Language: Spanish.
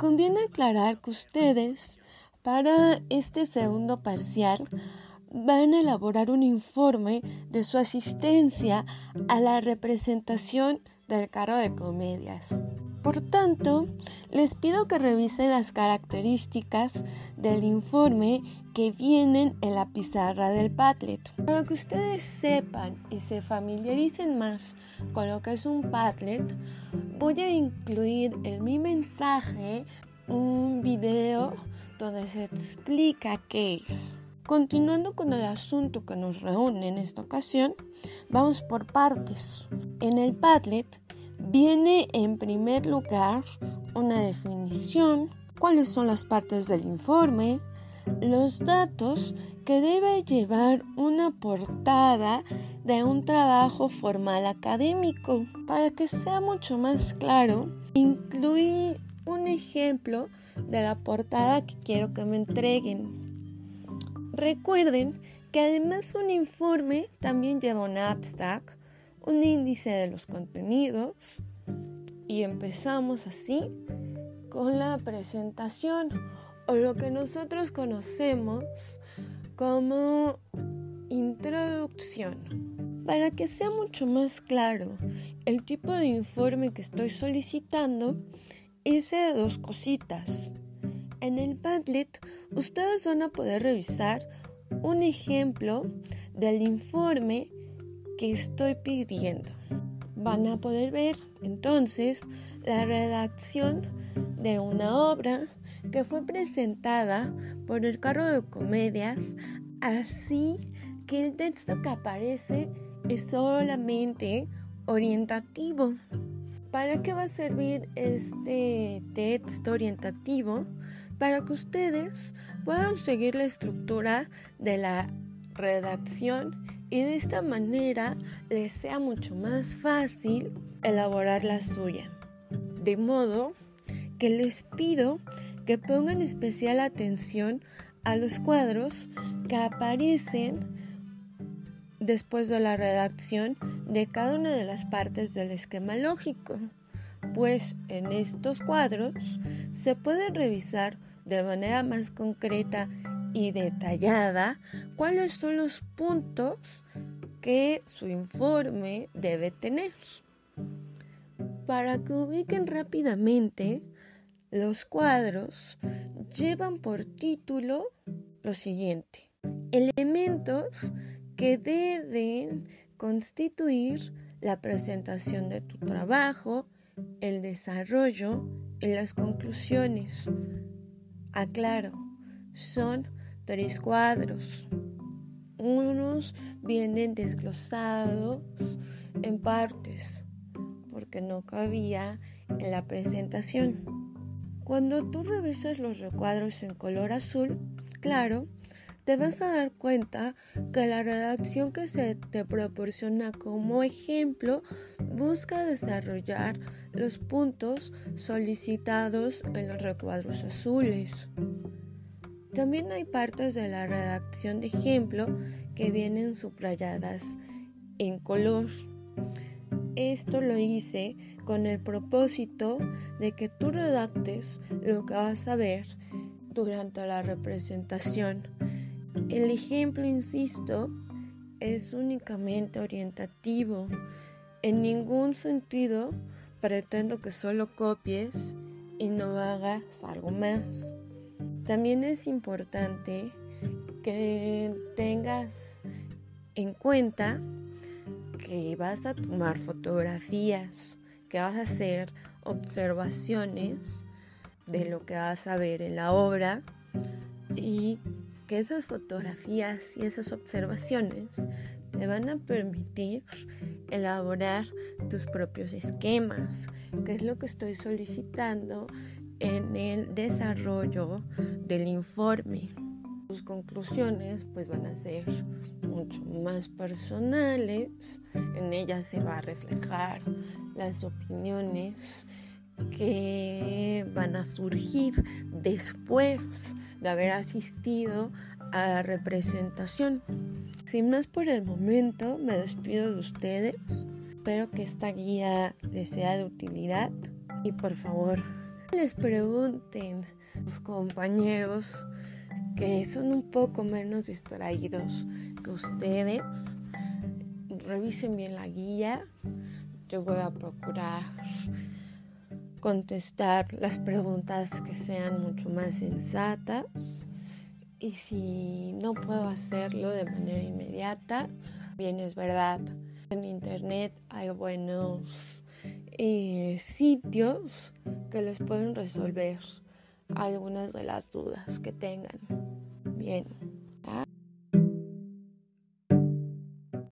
Conviene aclarar que ustedes para este segundo parcial van a elaborar un informe de su asistencia a la representación del carro de comedias. Por tanto, les pido que revisen las características del informe que vienen en la pizarra del Padlet. Para que ustedes sepan y se familiaricen más con lo que es un Padlet, voy a incluir en mi mensaje un video donde se explica qué es. Continuando con el asunto que nos reúne en esta ocasión, vamos por partes. En el Padlet viene en primer lugar una definición, cuáles son las partes del informe, los datos que debe llevar una portada de un trabajo formal académico. Para que sea mucho más claro, incluí un ejemplo de la portada que quiero que me entreguen. Recuerden que además un informe también lleva un abstract, un índice de los contenidos y empezamos así con la presentación o lo que nosotros conocemos como introducción. Para que sea mucho más claro el tipo de informe que estoy solicitando, hice dos cositas. En el Padlet ustedes van a poder revisar un ejemplo del informe que estoy pidiendo. Van a poder ver entonces la redacción de una obra que fue presentada por el carro de comedias, así que el texto que aparece es solamente orientativo. ¿Para qué va a servir este texto orientativo? Para que ustedes puedan seguir la estructura de la redacción y de esta manera les sea mucho más fácil elaborar la suya. De modo que les pido que pongan especial atención a los cuadros que aparecen después de la redacción de cada una de las partes del esquema lógico, pues en estos cuadros se puede revisar de manera más concreta y detallada cuáles son los puntos que su informe debe tener. Para que ubiquen rápidamente, los cuadros llevan por título lo siguiente. Elementos que deben constituir la presentación de tu trabajo, el desarrollo y las conclusiones. Aclaro, son tres cuadros. Unos vienen desglosados en partes porque no cabía en la presentación. Cuando tú revisas los recuadros en color azul, claro, te vas a dar cuenta que la redacción que se te proporciona como ejemplo busca desarrollar los puntos solicitados en los recuadros azules. También hay partes de la redacción de ejemplo que vienen subrayadas en color. Esto lo hice con el propósito de que tú redactes lo que vas a ver durante la representación el ejemplo, insisto, es únicamente orientativo. En ningún sentido pretendo que solo copies y no hagas algo más. También es importante que tengas en cuenta que vas a tomar fotografías, que vas a hacer observaciones de lo que vas a ver en la obra y que esas fotografías y esas observaciones te van a permitir elaborar tus propios esquemas, que es lo que estoy solicitando en el desarrollo del informe. Tus conclusiones pues van a ser mucho más personales, en ellas se va a reflejar las opiniones que van a surgir después de haber asistido a la representación. Sin más por el momento, me despido de ustedes. Espero que esta guía les sea de utilidad y por favor les pregunten a sus compañeros que son un poco menos distraídos que ustedes. Revisen bien la guía. Yo voy a procurar contestar las preguntas que sean mucho más sensatas. Y si no puedo hacerlo de manera inmediata, bien es verdad. En internet hay buenos eh, sitios que les pueden resolver algunas de las dudas que tengan. Bien.